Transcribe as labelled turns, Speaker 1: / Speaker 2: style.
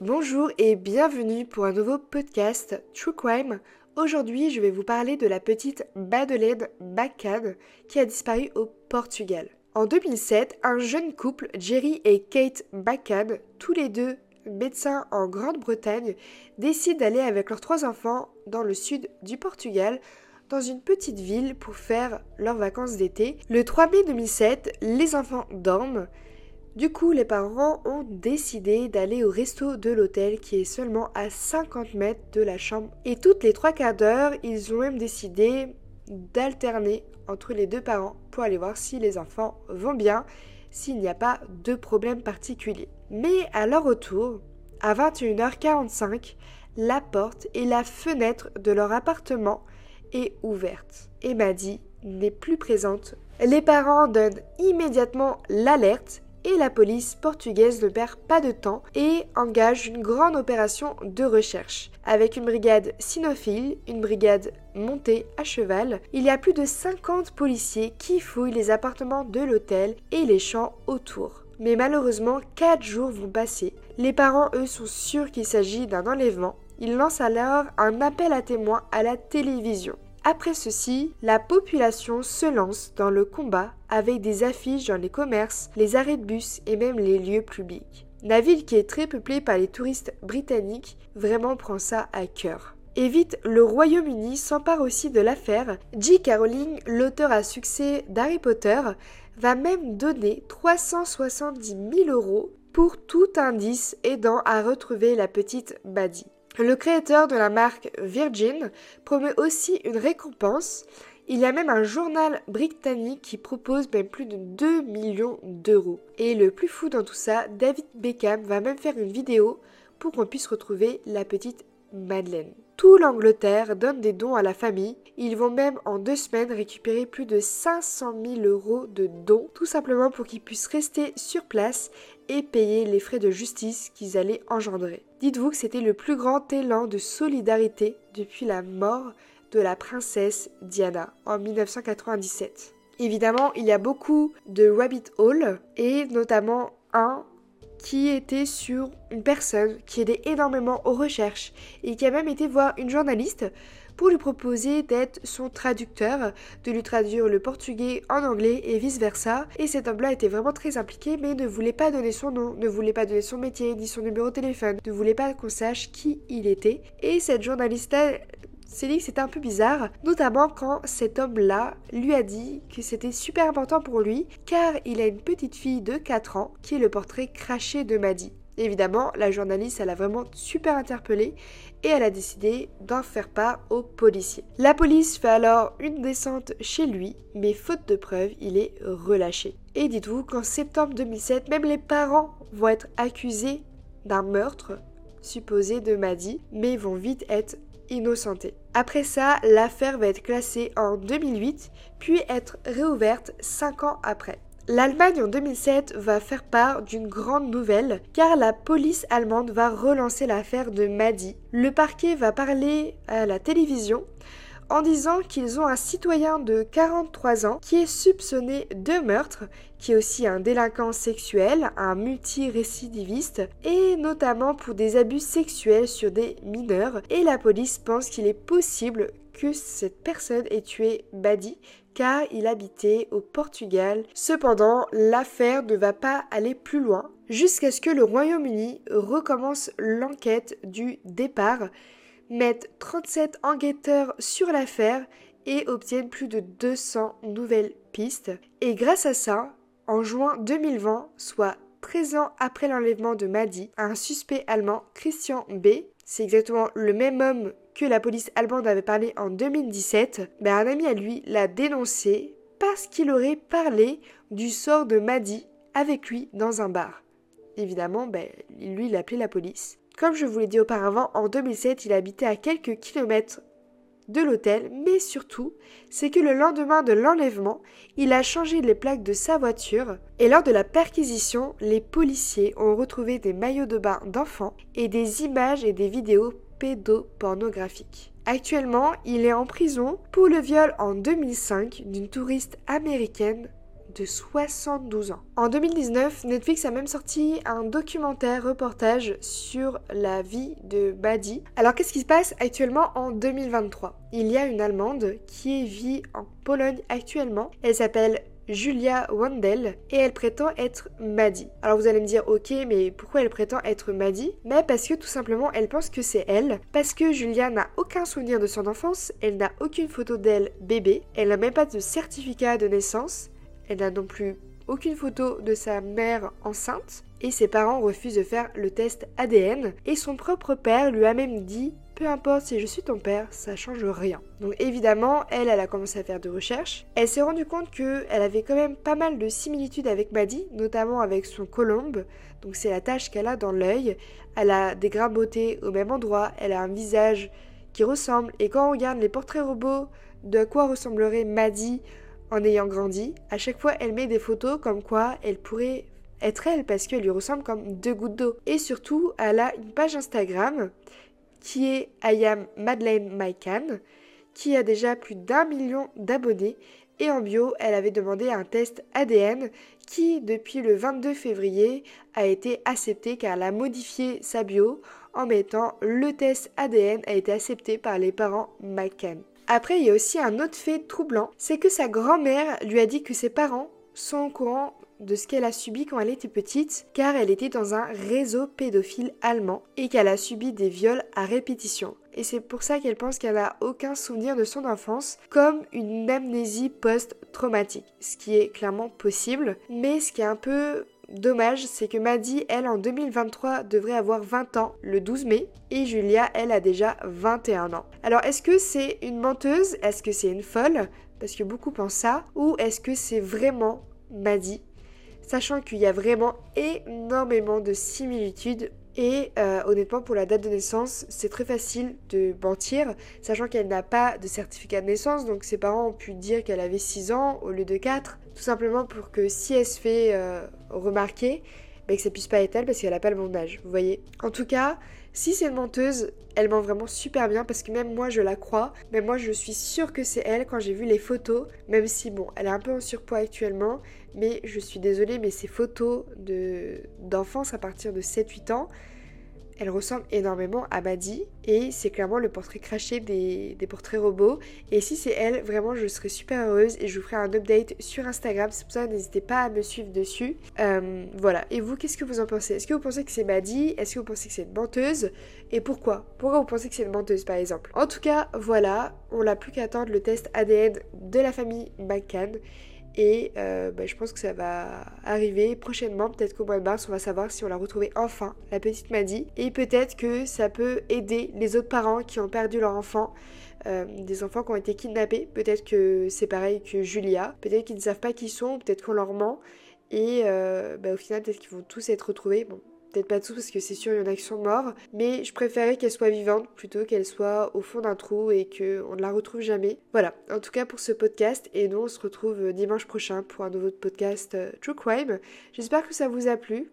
Speaker 1: Bonjour et bienvenue pour un nouveau podcast True Crime. Aujourd'hui, je vais vous parler de la petite Madeleine Bacad qui a disparu au Portugal. En 2007, un jeune couple, Jerry et Kate Bacad, tous les deux médecins en Grande-Bretagne, décident d'aller avec leurs trois enfants dans le sud du Portugal dans une petite ville pour faire leurs vacances d'été. Le 3 mai 2007, les enfants dorment. Du coup, les parents ont décidé d'aller au resto de l'hôtel qui est seulement à 50 mètres de la chambre. Et toutes les trois quarts d'heure, ils ont même décidé d'alterner entre les deux parents pour aller voir si les enfants vont bien, s'il n'y a pas de problème particulier. Mais à leur retour, à 21h45, la porte et la fenêtre de leur appartement est ouverte. Et Maddy n'est plus présente. Les parents donnent immédiatement l'alerte et la police portugaise ne perd pas de temps et engage une grande opération de recherche. Avec une brigade cynophile, une brigade montée à cheval, il y a plus de 50 policiers qui fouillent les appartements de l'hôtel et les champs autour. Mais malheureusement, 4 jours vont passer. Les parents, eux, sont sûrs qu'il s'agit d'un enlèvement. Ils lancent alors un appel à témoins à la télévision. Après ceci, la population se lance dans le combat avec des affiches dans les commerces, les arrêts de bus et même les lieux publics. La ville qui est très peuplée par les touristes britanniques vraiment prend ça à cœur. Et vite, le Royaume-Uni s'empare aussi de l'affaire. J. Caroline, l'auteur à succès d'Harry Potter, va même donner 370 000 euros pour tout indice aidant à retrouver la petite Maddie. Le créateur de la marque Virgin promet aussi une récompense. Il y a même un journal britannique qui propose même plus de 2 millions d'euros. Et le plus fou dans tout ça, David Beckham va même faire une vidéo pour qu'on puisse retrouver la petite Madeleine. Tout l'Angleterre donne des dons à la famille. Ils vont même en deux semaines récupérer plus de 500 000 euros de dons, tout simplement pour qu'ils puissent rester sur place et payer les frais de justice qu'ils allaient engendrer. Dites-vous que c'était le plus grand élan de solidarité depuis la mort de la princesse Diana en 1997. Évidemment, il y a beaucoup de rabbit hole et notamment un qui était sur une personne qui aidait énormément aux recherches et qui a même été voir une journaliste pour lui proposer d'être son traducteur, de lui traduire le portugais en anglais et vice-versa. Et cet homme-là était vraiment très impliqué mais ne voulait pas donner son nom, ne voulait pas donner son métier ni son numéro de téléphone, ne voulait pas qu'on sache qui il était. Et cette journaliste-là c'est dit que c'était un peu bizarre, notamment quand cet homme-là lui a dit que c'était super important pour lui car il a une petite fille de 4 ans qui est le portrait craché de Maddy. Évidemment, la journaliste, elle a vraiment super interpellé et elle a décidé d'en faire part aux policiers. La police fait alors une descente chez lui, mais faute de preuves, il est relâché. Et dites-vous qu'en septembre 2007, même les parents vont être accusés d'un meurtre supposé de Maddy, mais vont vite être innocentés. Après ça, l'affaire va être classée en 2008, puis être réouverte 5 ans après. L'Allemagne en 2007 va faire part d'une grande nouvelle car la police allemande va relancer l'affaire de Madi. Le parquet va parler à la télévision en disant qu'ils ont un citoyen de 43 ans qui est soupçonné de meurtre, qui est aussi un délinquant sexuel, un multirécidiviste, et notamment pour des abus sexuels sur des mineurs. Et la police pense qu'il est possible que cette personne ait tué Badi car il habitait au Portugal. Cependant, l'affaire ne va pas aller plus loin jusqu'à ce que le Royaume-Uni recommence l'enquête du départ mettent 37 enquêteurs sur l'affaire et obtiennent plus de 200 nouvelles pistes. Et grâce à ça, en juin 2020, soit 13 ans après l'enlèvement de Madi, un suspect allemand, Christian B., c'est exactement le même homme que la police allemande avait parlé en 2017, ben un ami à lui l'a dénoncé parce qu'il aurait parlé du sort de Madi avec lui dans un bar. Évidemment, ben, lui, il appelé la police. Comme je vous l'ai dit auparavant, en 2007, il habitait à quelques kilomètres de l'hôtel, mais surtout, c'est que le lendemain de l'enlèvement, il a changé les plaques de sa voiture et lors de la perquisition, les policiers ont retrouvé des maillots de bain d'enfants et des images et des vidéos pédopornographiques. Actuellement, il est en prison pour le viol en 2005 d'une touriste américaine de 72 ans. En 2019, Netflix a même sorti un documentaire reportage sur la vie de Buddy. Alors qu'est-ce qui se passe actuellement en 2023 Il y a une Allemande qui vit en Pologne actuellement. Elle s'appelle Julia Wandel et elle prétend être Maddie. Alors vous allez me dire ok mais pourquoi elle prétend être Maddie Mais parce que tout simplement elle pense que c'est elle, parce que Julia n'a aucun souvenir de son enfance, elle n'a aucune photo d'elle bébé, elle n'a même pas de certificat de naissance, elle n'a non plus aucune photo de sa mère enceinte et ses parents refusent de faire le test ADN et son propre père lui a même dit peu importe si je suis ton père, ça change rien. Donc évidemment, elle, elle a commencé à faire des recherches. Elle s'est rendue compte qu'elle avait quand même pas mal de similitudes avec Maddie, notamment avec son colombe. Donc c'est la tache qu'elle a dans l'œil. Elle a des grains au même endroit. Elle a un visage qui ressemble. Et quand on regarde les portraits robots de quoi ressemblerait Maddie en ayant grandi, à chaque fois elle met des photos comme quoi elle pourrait être elle parce qu'elle lui ressemble comme deux gouttes d'eau. Et surtout, elle a une page Instagram qui est I am Madeleine Maikan, qui a déjà plus d'un million d'abonnés. Et en bio, elle avait demandé un test ADN qui, depuis le 22 février, a été accepté car elle a modifié sa bio en mettant le test ADN a été accepté par les parents McCann. Après, il y a aussi un autre fait troublant, c'est que sa grand-mère lui a dit que ses parents sont au courant de ce qu'elle a subi quand elle était petite, car elle était dans un réseau pédophile allemand et qu'elle a subi des viols à répétition. Et c'est pour ça qu'elle pense qu'elle n'a aucun souvenir de son enfance, comme une amnésie post-traumatique, ce qui est clairement possible, mais ce qui est un peu dommage, c'est que Maddy, elle, en 2023, devrait avoir 20 ans le 12 mai, et Julia, elle, a déjà 21 ans. Alors, est-ce que c'est une menteuse? Est-ce que c'est une folle? Parce que beaucoup pensent ça. Ou est-ce que c'est vraiment Maddy? Sachant qu'il y a vraiment énormément de similitudes. Et euh, honnêtement, pour la date de naissance, c'est très facile de mentir, sachant qu'elle n'a pas de certificat de naissance, donc ses parents ont pu dire qu'elle avait 6 ans au lieu de 4, tout simplement pour que si elle se fait euh, remarquer, bah, que ça puisse pas être elle parce qu'elle n'a pas le bon âge, vous voyez. En tout cas, si c'est une menteuse, elle ment vraiment super bien parce que même moi je la crois, mais moi je suis sûre que c'est elle quand j'ai vu les photos, même si bon, elle est un peu en surpoids actuellement, mais je suis désolée, mais ces photos d'enfance à partir de 7-8 ans, elle ressemble énormément à Maddy et c'est clairement le portrait craché des, portraits robots. Et si c'est elle, vraiment je serais super heureuse et je vous ferai un update sur Instagram. C'est pour ça n'hésitez pas à me suivre dessus. Euh, voilà. Et vous, qu'est-ce que vous en pensez? Est-ce que vous pensez que c'est Maddy? Est-ce que vous pensez que c'est une menteuse? Et pourquoi? Pourquoi vous pensez que c'est une menteuse par exemple? En tout cas, voilà, on n'a plus qu'à attendre le test ADN de la famille McCann. Et euh, bah, je pense que ça va arriver prochainement. Peut-être qu'au mois de mars, on va savoir si on l'a retrouvée enfin, la petite Maddy. Et peut-être que ça peut aider les autres parents qui ont perdu leur enfant. Euh, des enfants qui ont été kidnappés. Peut-être que c'est pareil que Julia. Peut-être qu'ils ne savent pas qui ils sont. Peut-être qu'on leur ment. Et euh, bah, au final, peut-être qu'ils vont tous être retrouvés. Bon, Peut-être pas tous parce que c'est sûr, il y en a qui sont morts. Mais je préférais qu'elle soit vivante plutôt qu'elle soit au fond d'un trou et qu'on ne la retrouve jamais. Voilà, en tout cas pour ce podcast. Et nous, on se retrouve dimanche prochain pour un nouveau podcast euh, True Crime. J'espère que ça vous a plu.